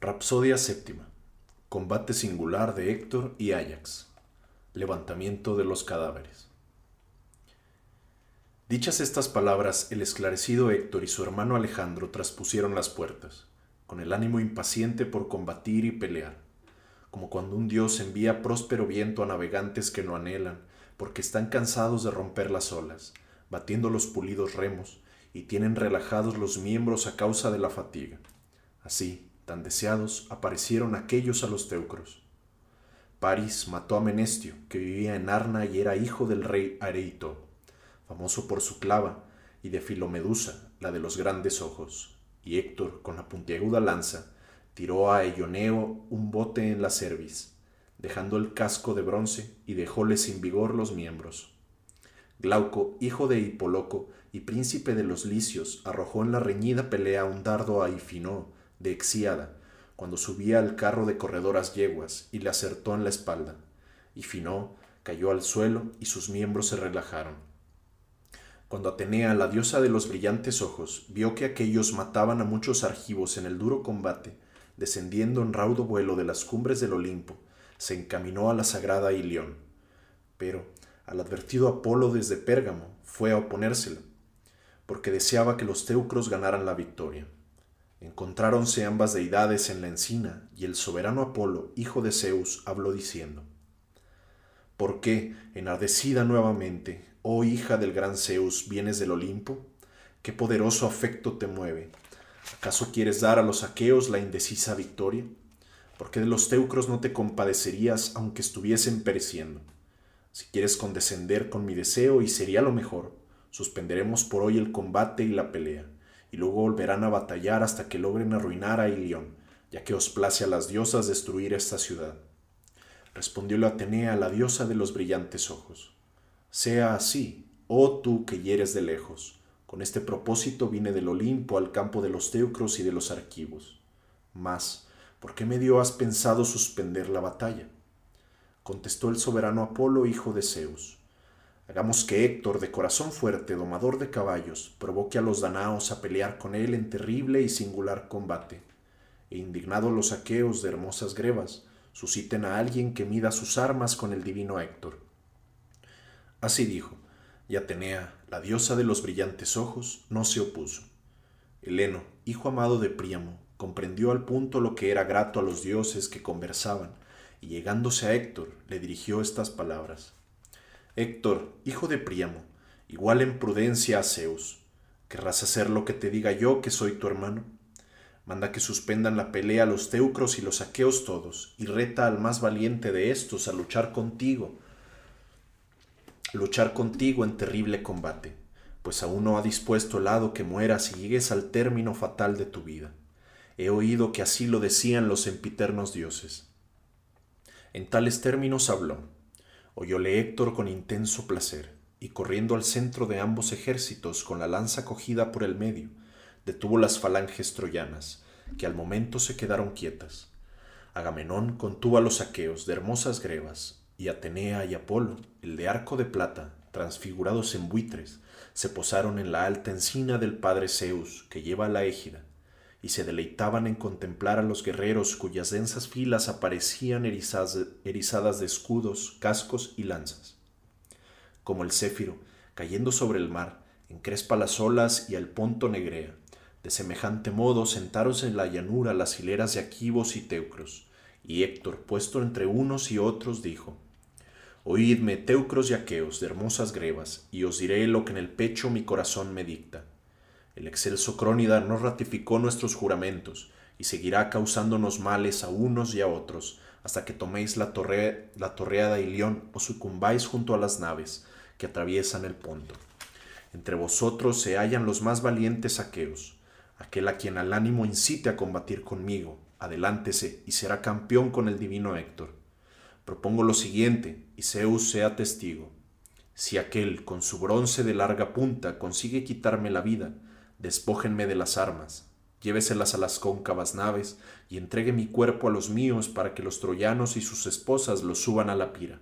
Rapsodia séptima. Combate singular de Héctor y Ajax. Levantamiento de los cadáveres. Dichas estas palabras, el esclarecido Héctor y su hermano Alejandro traspusieron las puertas, con el ánimo impaciente por combatir y pelear, como cuando un dios envía próspero viento a navegantes que no anhelan, porque están cansados de romper las olas, batiendo los pulidos remos, y tienen relajados los miembros a causa de la fatiga. Así, tan deseados, aparecieron aquellos a los teucros. París mató a Menestio, que vivía en Arna y era hijo del rey Areito, famoso por su clava, y de Filomedusa, la de los grandes ojos. Y Héctor, con la puntiaguda lanza, tiró a Elloneo un bote en la cerviz, dejando el casco de bronce y dejóle sin vigor los miembros. Glauco, hijo de Hipoloco y príncipe de los licios, arrojó en la reñida pelea un dardo a Ifinó, de Exíada, cuando subía al carro de corredoras yeguas, y le acertó en la espalda. Ifinó cayó al suelo y sus miembros se relajaron. Cuando Atenea, la diosa de los brillantes ojos, vio que aquellos mataban a muchos argivos en el duro combate, descendiendo en raudo vuelo de las cumbres del Olimpo, se encaminó a la sagrada Ilión. Pero, al advertido Apolo desde Pérgamo, fue a oponérsela, porque deseaba que los teucros ganaran la victoria. Encontráronse ambas deidades en la encina, y el soberano Apolo, hijo de Zeus, habló diciendo, ¿Por qué, enardecida nuevamente, oh hija del gran Zeus, vienes del Olimpo? ¿Qué poderoso afecto te mueve? ¿Acaso quieres dar a los aqueos la indecisa victoria? ¿Por qué de los teucros no te compadecerías aunque estuviesen pereciendo? Si quieres condescender con mi deseo, y sería lo mejor, suspenderemos por hoy el combate y la pelea, y luego volverán a batallar hasta que logren arruinar a Ilión, ya que os place a las diosas destruir esta ciudad. Respondióle Atenea, la diosa de los brillantes ojos. Sea así, oh tú que hieres de lejos. Con este propósito vine del Olimpo al campo de los teucros y de los arquivos. Mas, ¿por qué medio has pensado suspender la batalla? Contestó el soberano Apolo, hijo de Zeus. Hagamos que Héctor, de corazón fuerte, domador de caballos, provoque a los danaos a pelear con él en terrible y singular combate, e indignados los aqueos de hermosas grebas, susciten a alguien que mida sus armas con el divino Héctor. Así dijo, y Atenea, la diosa de los brillantes ojos, no se opuso. Heleno, hijo amado de Príamo, comprendió al punto lo que era grato a los dioses que conversaban, y llegándose a Héctor, le dirigió estas palabras. Héctor, hijo de Príamo, igual en prudencia a Zeus, ¿querrás hacer lo que te diga yo que soy tu hermano? Manda que suspendan la pelea los teucros y los aqueos todos, y reta al más valiente de estos a luchar contigo, luchar contigo en terrible combate, pues aún no ha dispuesto el hado que mueras y llegues al término fatal de tu vida. He oído que así lo decían los empiternos dioses. En tales términos habló. Oyóle Héctor con intenso placer, y corriendo al centro de ambos ejércitos con la lanza cogida por el medio, detuvo las falanges troyanas, que al momento se quedaron quietas. Agamenón contuvo a los aqueos de hermosas grebas, y Atenea y Apolo, el de arco de plata, transfigurados en buitres, se posaron en la alta encina del padre Zeus, que lleva la égida, y se deleitaban en contemplar a los guerreros cuyas densas filas aparecían erizadas, de escudos, cascos y lanzas. Como el céfiro, cayendo sobre el mar, encrespa las olas y al ponto negrea, de semejante modo sentaros en la llanura las hileras de aquivos y teucros, y Héctor, puesto entre unos y otros, dijo, Oídme, teucros y aqueos de hermosas grebas, y os diré lo que en el pecho mi corazón me dicta. El excelso Crónida no ratificó nuestros juramentos, y seguirá causándonos males a unos y a otros, hasta que toméis la, torre, la torreada Ilión o sucumbáis junto a las naves que atraviesan el ponto. Entre vosotros se hallan los más valientes aqueos, aquel a quien al ánimo incite a combatir conmigo, adelántese y será campeón con el divino Héctor. Propongo lo siguiente, y Zeus sea testigo. Si aquel, con su bronce de larga punta, consigue quitarme la vida, despójenme de las armas, lléveselas a las cóncavas naves, y entregue mi cuerpo a los míos para que los troyanos y sus esposas lo suban a la pira.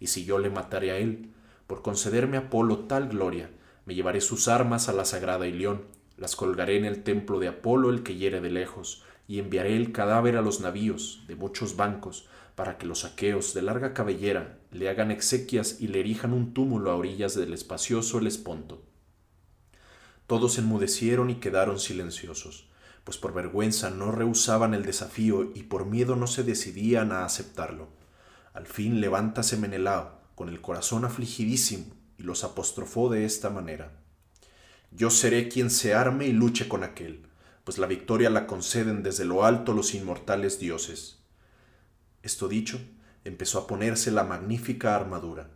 Y si yo le mataré a él, por concederme a Apolo tal gloria, me llevaré sus armas a la sagrada Ilión, las colgaré en el templo de Apolo el que hiere de lejos, y enviaré el cadáver a los navíos de muchos bancos, para que los aqueos de larga cabellera le hagan exequias y le erijan un túmulo a orillas del espacioso Helesponto. Todos enmudecieron y quedaron silenciosos, pues por vergüenza no rehusaban el desafío y por miedo no se decidían a aceptarlo. Al fin levántase Menelao, con el corazón afligidísimo, y los apostrofó de esta manera. Yo seré quien se arme y luche con aquel, pues la victoria la conceden desde lo alto los inmortales dioses. Esto dicho, empezó a ponerse la magnífica armadura.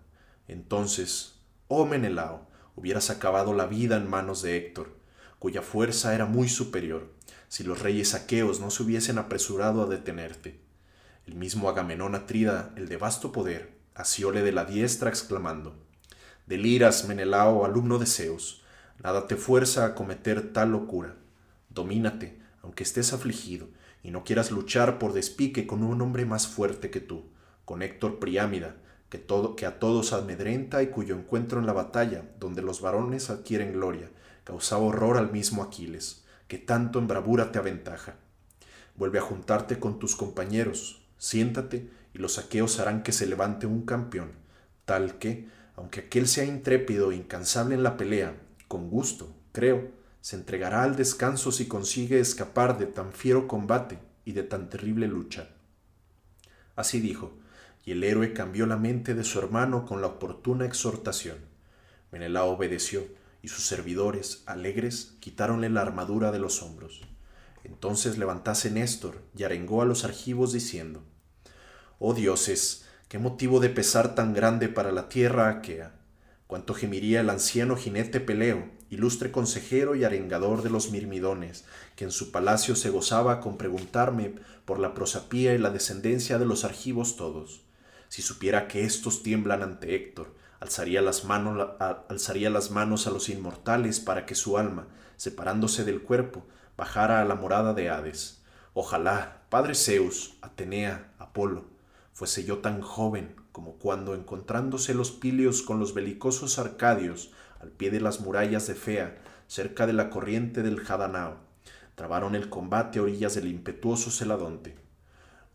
Entonces, oh Menelao, hubieras acabado la vida en manos de Héctor, cuya fuerza era muy superior, si los reyes aqueos no se hubiesen apresurado a detenerte. El mismo Agamenón Atrida, el de vasto poder, asióle de la diestra exclamando, Deliras, Menelao, alumno de Zeus, nada te fuerza a cometer tal locura. Domínate, aunque estés afligido, y no quieras luchar por despique con un hombre más fuerte que tú, con Héctor Priámida, que, todo, que a todos amedrenta y cuyo encuentro en la batalla, donde los varones adquieren gloria, causaba horror al mismo Aquiles, que tanto en bravura te aventaja. Vuelve a juntarte con tus compañeros, siéntate, y los aqueos harán que se levante un campeón, tal que, aunque aquel sea intrépido e incansable en la pelea, con gusto, creo, se entregará al descanso si consigue escapar de tan fiero combate y de tan terrible lucha. Así dijo, y el héroe cambió la mente de su hermano con la oportuna exhortación. Menelao obedeció, y sus servidores, alegres, quitáronle la armadura de los hombros. Entonces levantase Néstor y arengó a los argivos diciendo, Oh dioses, qué motivo de pesar tan grande para la tierra aquea, cuánto gemiría el anciano jinete Peleo, ilustre consejero y arengador de los mirmidones, que en su palacio se gozaba con preguntarme por la prosapía y la descendencia de los argivos todos. Si supiera que éstos tiemblan ante Héctor, alzaría las, manos, alzaría las manos a los inmortales para que su alma, separándose del cuerpo, bajara a la morada de Hades. Ojalá, Padre Zeus, Atenea, Apolo, fuese yo tan joven como cuando, encontrándose los pilios con los belicosos arcadios, al pie de las murallas de Fea, cerca de la corriente del Jadanao. Trabaron el combate a orillas del impetuoso Celadonte.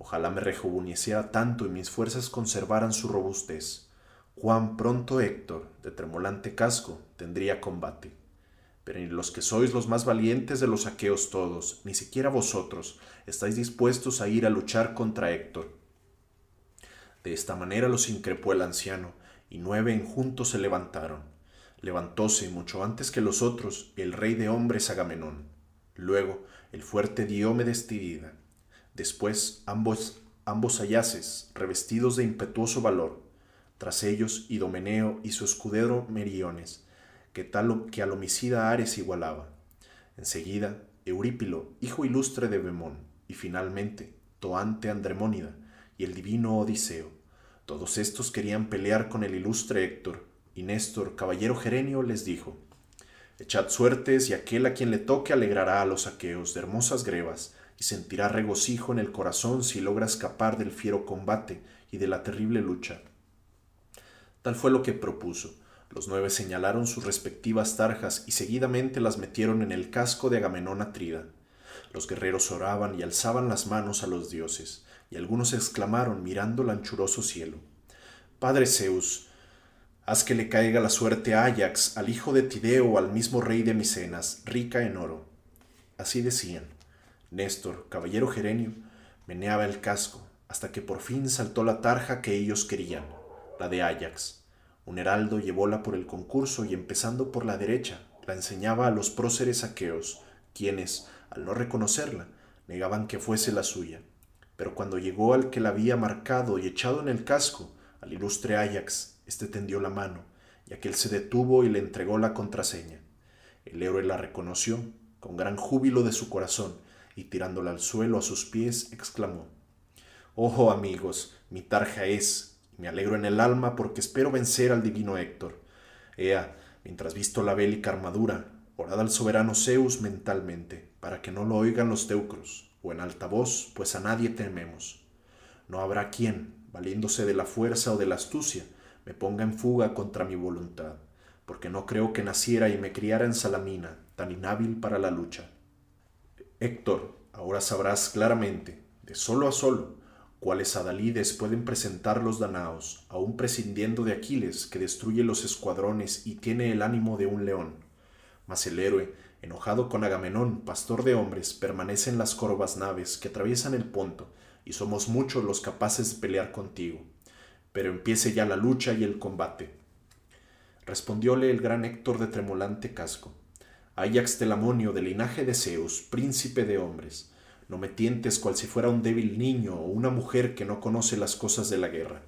Ojalá me rejuveneciera tanto y mis fuerzas conservaran su robustez. Cuán pronto Héctor, de tremolante casco, tendría combate. Pero ni los que sois los más valientes de los aqueos todos, ni siquiera vosotros, estáis dispuestos a ir a luchar contra Héctor. De esta manera los increpó el anciano, y nueve en juntos se levantaron. Levantóse mucho antes que los otros el rey de hombres Agamenón. Luego el fuerte Diomedes Tidida. Después ambos, ambos ayaces, revestidos de impetuoso valor. Tras ellos Idomeneo y su escudero Meriones, que, tal, que al homicida Ares igualaba. Enseguida Eurípilo, hijo ilustre de Bemón, y finalmente Toante Andremónida y el divino Odiseo. Todos estos querían pelear con el ilustre Héctor, y Néstor, caballero gerenio, les dijo, Echad suertes y aquel a quien le toque alegrará a los aqueos de hermosas grebas, y sentirá regocijo en el corazón si logra escapar del fiero combate y de la terrible lucha. Tal fue lo que propuso. Los nueve señalaron sus respectivas tarjas y seguidamente las metieron en el casco de Agamenón Atrida. Los guerreros oraban y alzaban las manos a los dioses, y algunos exclamaron mirando el anchuroso cielo. Padre Zeus, Haz que le caiga la suerte a Ajax, al hijo de Tideo, al mismo rey de Micenas, rica en oro. Así decían. Néstor, caballero gerenio, meneaba el casco, hasta que por fin saltó la tarja que ellos querían, la de Ajax. Un heraldo llevóla por el concurso y empezando por la derecha, la enseñaba a los próceres aqueos, quienes, al no reconocerla, negaban que fuese la suya. Pero cuando llegó al que la había marcado y echado en el casco, al ilustre Ajax, este tendió la mano, y aquel se detuvo y le entregó la contraseña. El héroe la reconoció, con gran júbilo de su corazón, y tirándola al suelo a sus pies, exclamó Ojo amigos, mi tarja es, y me alegro en el alma porque espero vencer al divino Héctor. Ea, mientras visto la bélica armadura, orad al soberano Zeus mentalmente, para que no lo oigan los teucros, o en alta voz, pues a nadie tememos. No habrá quien, valiéndose de la fuerza o de la astucia, me ponga en fuga contra mi voluntad, porque no creo que naciera y me criara en Salamina, tan inhábil para la lucha. Héctor, ahora sabrás claramente, de solo a solo, cuáles adalides pueden presentar los danaos, aun prescindiendo de Aquiles, que destruye los escuadrones y tiene el ánimo de un león. Mas el héroe, enojado con Agamenón, pastor de hombres, permanece en las corvas naves que atraviesan el Ponto, y somos muchos los capaces de pelear contigo. Pero empiece ya la lucha y el combate. Respondióle el gran Héctor de tremolante casco. Ajax Telamonio, de linaje de Zeus, príncipe de hombres, no me tientes cual si fuera un débil niño o una mujer que no conoce las cosas de la guerra.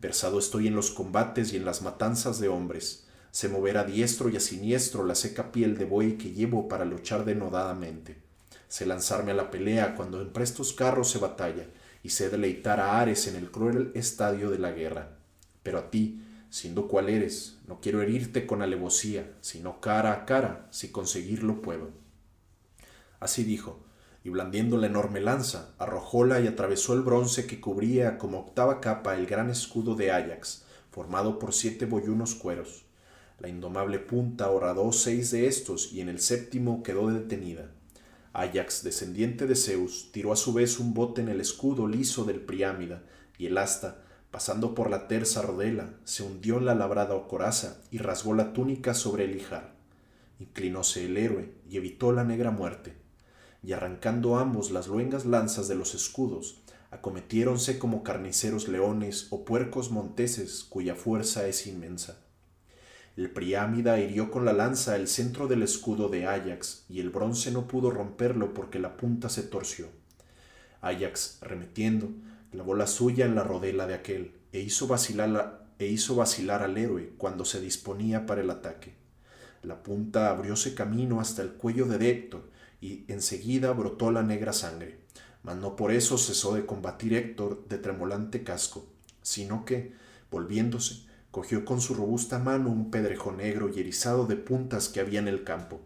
Versado estoy en los combates y en las matanzas de hombres. Se moverá a diestro y a siniestro la seca piel de buey que llevo para luchar denodadamente. Sé lanzarme a la pelea cuando en prestos carros se batalla, y sé deleitar a Ares en el cruel estadio de la guerra. Pero a ti, siendo cual eres, no quiero herirte con alevosía, sino cara a cara, si conseguirlo puedo. Así dijo, y blandiendo la enorme lanza, arrojóla y atravesó el bronce que cubría como octava capa el gran escudo de Ajax, formado por siete boyunos cueros. La indomable punta horadó seis de estos y en el séptimo quedó detenida. Ajax, descendiente de Zeus, tiró a su vez un bote en el escudo liso del Priámida, y el asta, pasando por la terza rodela, se hundió en la labrada coraza y rasgó la túnica sobre el hijar. Inclinóse el héroe y evitó la negra muerte y arrancando ambos las luengas lanzas de los escudos, acometiéronse como carniceros leones o puercos monteses cuya fuerza es inmensa. El Priámida hirió con la lanza el centro del escudo de Ajax, y el bronce no pudo romperlo porque la punta se torció. Ajax, remetiendo, clavó la suya en la rodela de aquel, e hizo vacilar, e hizo vacilar al héroe cuando se disponía para el ataque. La punta abrióse camino hasta el cuello de Héctor, y enseguida brotó la negra sangre. Mas no por eso cesó de combatir Héctor de tremolante casco, sino que, volviéndose, cogió con su robusta mano un pedrejo negro y erizado de puntas que había en el campo.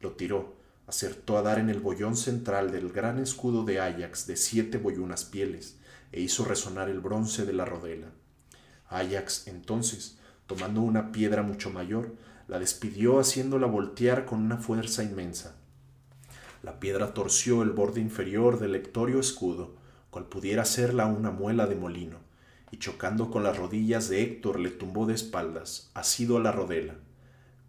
Lo tiró, acertó a dar en el bollón central del gran escudo de Ajax de siete boyunas pieles, e hizo resonar el bronce de la rodela. Ajax, entonces, tomando una piedra mucho mayor, la despidió haciéndola voltear con una fuerza inmensa. La piedra torció el borde inferior del lectorio escudo, cual pudiera serla una muela de molino, y chocando con las rodillas de Héctor le tumbó de espaldas, asido a la rodela.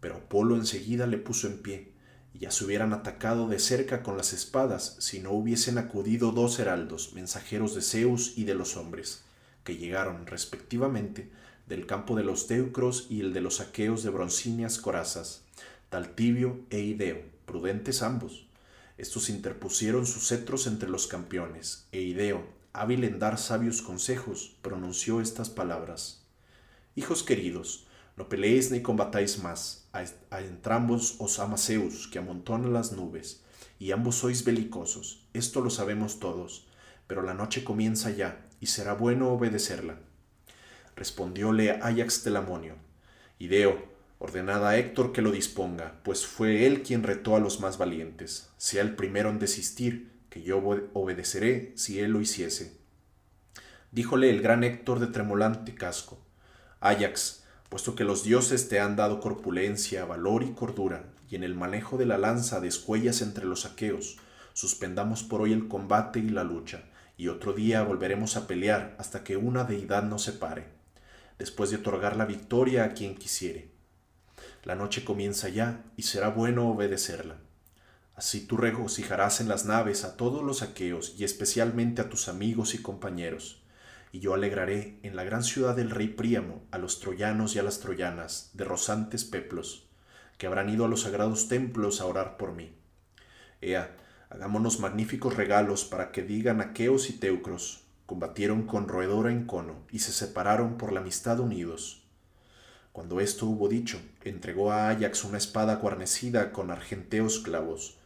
Pero Apolo enseguida le puso en pie, ya se hubieran atacado de cerca con las espadas si no hubiesen acudido dos heraldos, mensajeros de Zeus y de los hombres, que llegaron respectivamente del campo de los teucros y el de los aqueos de broncíneas corazas, Taltibio e Ideo, prudentes ambos, estos interpusieron sus cetros entre los campeones, e Ideo, hábil en dar sabios consejos, pronunció estas palabras. Hijos queridos, no peleéis ni combatáis más, a, entrambos os ama Zeus, que amontona las nubes, y ambos sois belicosos, esto lo sabemos todos, pero la noche comienza ya, y será bueno obedecerla. Respondióle Ajax Telamonio, Ideo, ordenada a Héctor que lo disponga, pues fue él quien retó a los más valientes. Sea el primero en desistir, que yo obedeceré si él lo hiciese. Díjole el gran Héctor de tremolante casco, Ajax, puesto que los dioses te han dado corpulencia, valor y cordura, y en el manejo de la lanza descuellas entre los aqueos, suspendamos por hoy el combate y la lucha, y otro día volveremos a pelear hasta que una deidad nos separe, después de otorgar la victoria a quien quisiere la noche comienza ya, y será bueno obedecerla. Así tú regocijarás en las naves a todos los aqueos y especialmente a tus amigos y compañeros. Y yo alegraré en la gran ciudad del rey Príamo a los troyanos y a las troyanas de rosantes peplos, que habrán ido a los sagrados templos a orar por mí. Ea, hagámonos magníficos regalos para que digan aqueos y teucros, combatieron con roedora en cono y se separaron por la amistad unidos cuando esto hubo dicho, entregó a Ajax una espada guarnecida con argenteos clavos,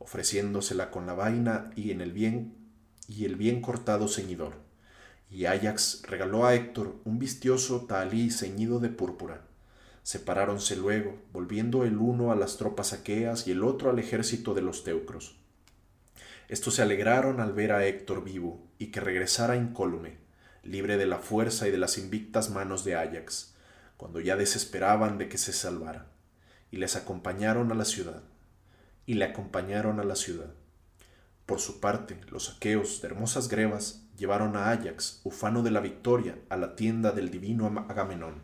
ofreciéndosela con la vaina y el bien y el bien cortado ceñidor. Y Ajax regaló a Héctor un vistioso talí ceñido de púrpura. Separáronse luego, volviendo el uno a las tropas aqueas y el otro al ejército de los teucros. Estos se alegraron al ver a Héctor vivo y que regresara incólume, libre de la fuerza y de las invictas manos de Ajax cuando ya desesperaban de que se salvara, y les acompañaron a la ciudad, y le acompañaron a la ciudad. Por su parte, los aqueos de hermosas grebas llevaron a Ajax, ufano de la victoria, a la tienda del divino Agamenón.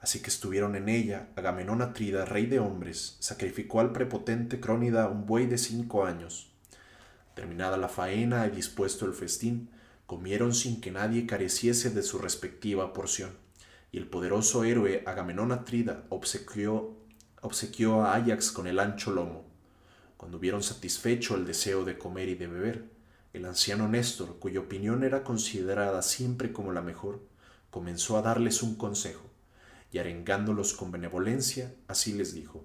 Así que estuvieron en ella, Agamenón Atrida, rey de hombres, sacrificó al prepotente Crónida un buey de cinco años. Terminada la faena y dispuesto el festín, comieron sin que nadie careciese de su respectiva porción, y el poderoso héroe Agamenón Atrida obsequió, obsequió a Ajax con el ancho lomo. Cuando hubieron satisfecho el deseo de comer y de beber, el anciano Néstor, cuya opinión era considerada siempre como la mejor, comenzó a darles un consejo, y arengándolos con benevolencia, así les dijo,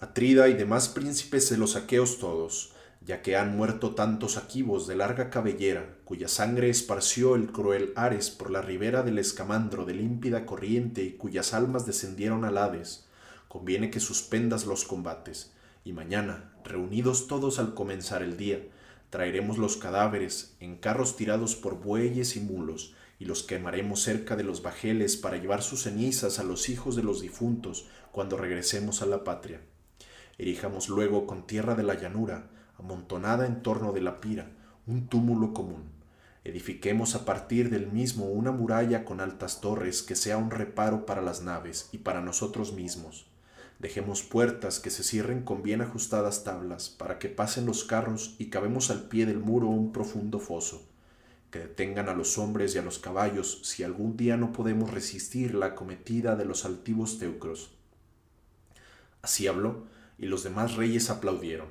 Atrida y demás príncipes de los aqueos todos, ya que han muerto tantos aquivos de larga cabellera, cuya sangre esparció el cruel Ares por la ribera del escamandro de límpida corriente y cuyas almas descendieron al Hades, conviene que suspendas los combates, y mañana, reunidos todos al comenzar el día, Traeremos los cadáveres en carros tirados por bueyes y mulos, y los quemaremos cerca de los bajeles para llevar sus cenizas a los hijos de los difuntos cuando regresemos a la patria. Erijamos luego con tierra de la llanura, amontonada en torno de la pira, un túmulo común. Edifiquemos a partir del mismo una muralla con altas torres que sea un reparo para las naves y para nosotros mismos Dejemos puertas que se cierren con bien ajustadas tablas para que pasen los carros y cabemos al pie del muro un profundo foso, que detengan a los hombres y a los caballos si algún día no podemos resistir la acometida de los altivos teucros. Así habló, y los demás reyes aplaudieron.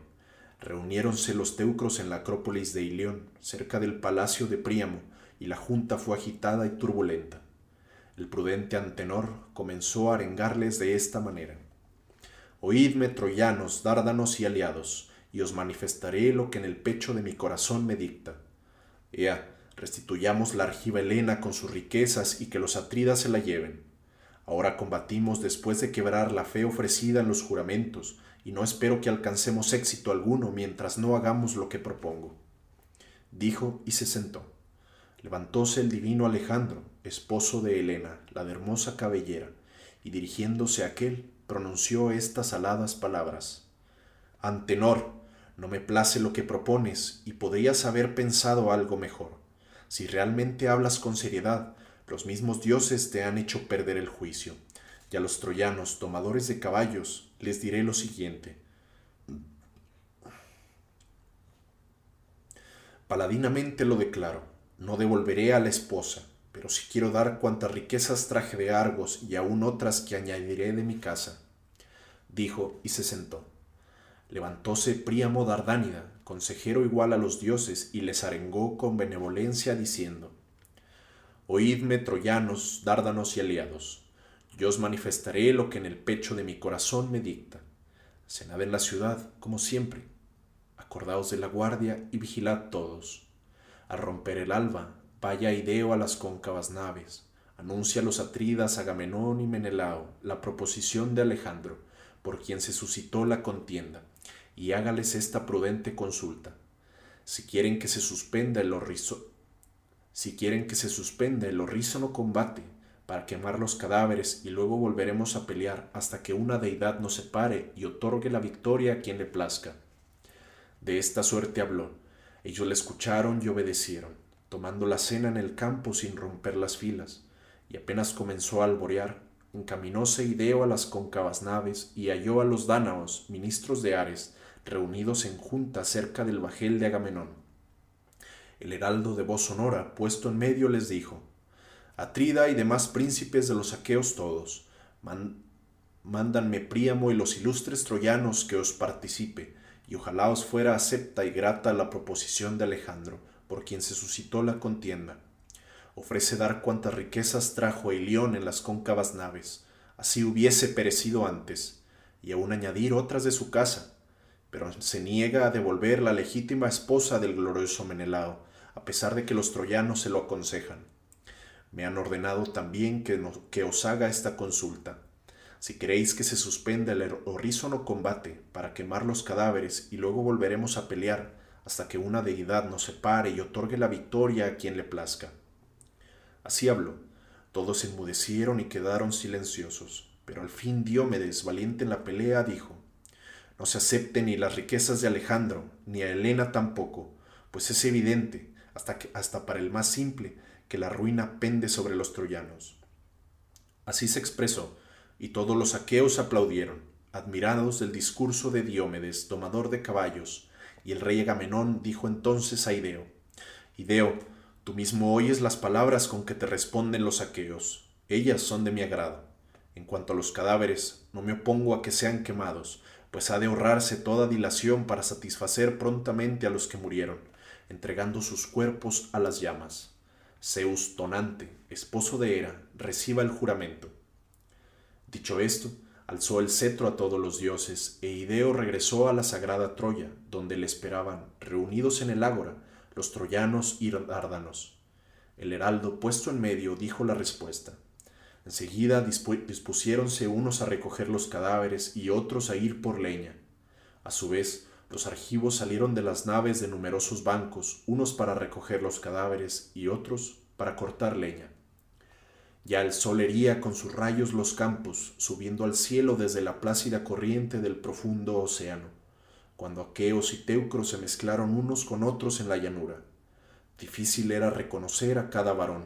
Reuniéronse los teucros en la acrópolis de Ilión, cerca del palacio de Príamo, y la junta fue agitada y turbulenta. El prudente Antenor comenzó a arengarles de esta manera. Oídme, troyanos, dárdanos y aliados, y os manifestaré lo que en el pecho de mi corazón me dicta. Ea, restituyamos la argiva Helena con sus riquezas y que los atridas se la lleven. Ahora combatimos después de quebrar la fe ofrecida en los juramentos, y no espero que alcancemos éxito alguno mientras no hagamos lo que propongo. Dijo y se sentó. Levantóse el divino Alejandro, esposo de Helena, la de hermosa cabellera, y dirigiéndose a aquel, pronunció estas aladas palabras. Antenor, no me place lo que propones y podrías haber pensado algo mejor. Si realmente hablas con seriedad, los mismos dioses te han hecho perder el juicio. Y a los troyanos, tomadores de caballos, les diré lo siguiente. Paladinamente lo declaro, no devolveré a la esposa, pero si quiero dar cuantas riquezas traje de Argos y aún otras que añadiré de mi casa. Dijo y se sentó. Levantóse Príamo Dardánida, consejero igual a los dioses, y les arengó con benevolencia diciendo, Oídme, troyanos, dárdanos y aliados, yo os manifestaré lo que en el pecho de mi corazón me dicta. Cenad en la ciudad, como siempre. Acordaos de la guardia y vigilad todos. Al romper el alba, Vaya Ideo a las cóncavas naves, anuncia a los atridas Agamenón y Menelao la proposición de Alejandro, por quien se suscitó la contienda, y hágales esta prudente consulta. Si quieren que se suspenda el horrizo, si quieren que se suspenda el horrísono combate, para quemar los cadáveres y luego volveremos a pelear hasta que una deidad nos separe y otorgue la victoria a quien le plazca. De esta suerte habló. Ellos le escucharon y obedecieron tomando la cena en el campo sin romper las filas, y apenas comenzó a alborear, encaminóse Ideo a las cóncavas naves y halló a los dánaos, ministros de Ares, reunidos en junta cerca del bajel de Agamenón. El heraldo de voz sonora, puesto en medio, les dijo, Atrida y demás príncipes de los aqueos todos, mándanme Príamo y los ilustres troyanos que os participe, y ojalá os fuera acepta y grata la proposición de Alejandro, por quien se suscitó la contienda. Ofrece dar cuantas riquezas trajo Ilión en las cóncavas naves, así hubiese perecido antes, y aún añadir otras de su casa, pero se niega a devolver la legítima esposa del glorioso Menelao, a pesar de que los troyanos se lo aconsejan. Me han ordenado también que, que os haga esta consulta. Si queréis que se suspenda el horrísono combate para quemar los cadáveres y luego volveremos a pelear, hasta que una deidad nos separe y otorgue la victoria a quien le plazca. Así habló. Todos enmudecieron y quedaron silenciosos, pero al fin Diomedes, valiente en la pelea, dijo, No se acepte ni las riquezas de Alejandro, ni a Helena tampoco, pues es evidente, hasta, que, hasta para el más simple, que la ruina pende sobre los troyanos. Así se expresó, y todos los aqueos aplaudieron, admirados del discurso de Diómedes, domador de caballos, y el rey Agamenón dijo entonces a Ideo, Ideo, tú mismo oyes las palabras con que te responden los aqueos, ellas son de mi agrado. En cuanto a los cadáveres, no me opongo a que sean quemados, pues ha de ahorrarse toda dilación para satisfacer prontamente a los que murieron, entregando sus cuerpos a las llamas. Zeus Tonante, esposo de Hera, reciba el juramento. Dicho esto, alzó el cetro a todos los dioses, e Ideo regresó a la sagrada Troya, donde le esperaban, reunidos en el ágora, los troyanos y dárdanos. El heraldo, puesto en medio, dijo la respuesta. Enseguida dispusiéronse unos a recoger los cadáveres y otros a ir por leña. A su vez, los argivos salieron de las naves de numerosos bancos, unos para recoger los cadáveres y otros para cortar leña. Ya el sol hería con sus rayos los campos, subiendo al cielo desde la plácida corriente del profundo océano, cuando aqueos y teucros se mezclaron unos con otros en la llanura. Difícil era reconocer a cada varón,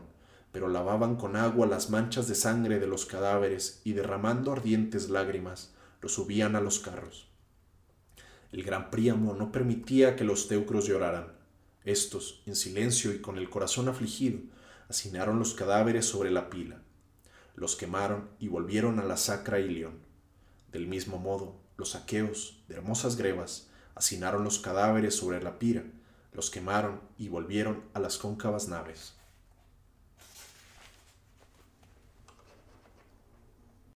pero lavaban con agua las manchas de sangre de los cadáveres y derramando ardientes lágrimas los subían a los carros. El gran Príamo no permitía que los teucros lloraran. Estos, en silencio y con el corazón afligido, hacinaron los cadáveres sobre la pila. Los quemaron y volvieron a la sacra Ilión. Del mismo modo, los aqueos, de hermosas grebas, hacinaron los cadáveres sobre la pira, los quemaron y volvieron a las cóncavas naves.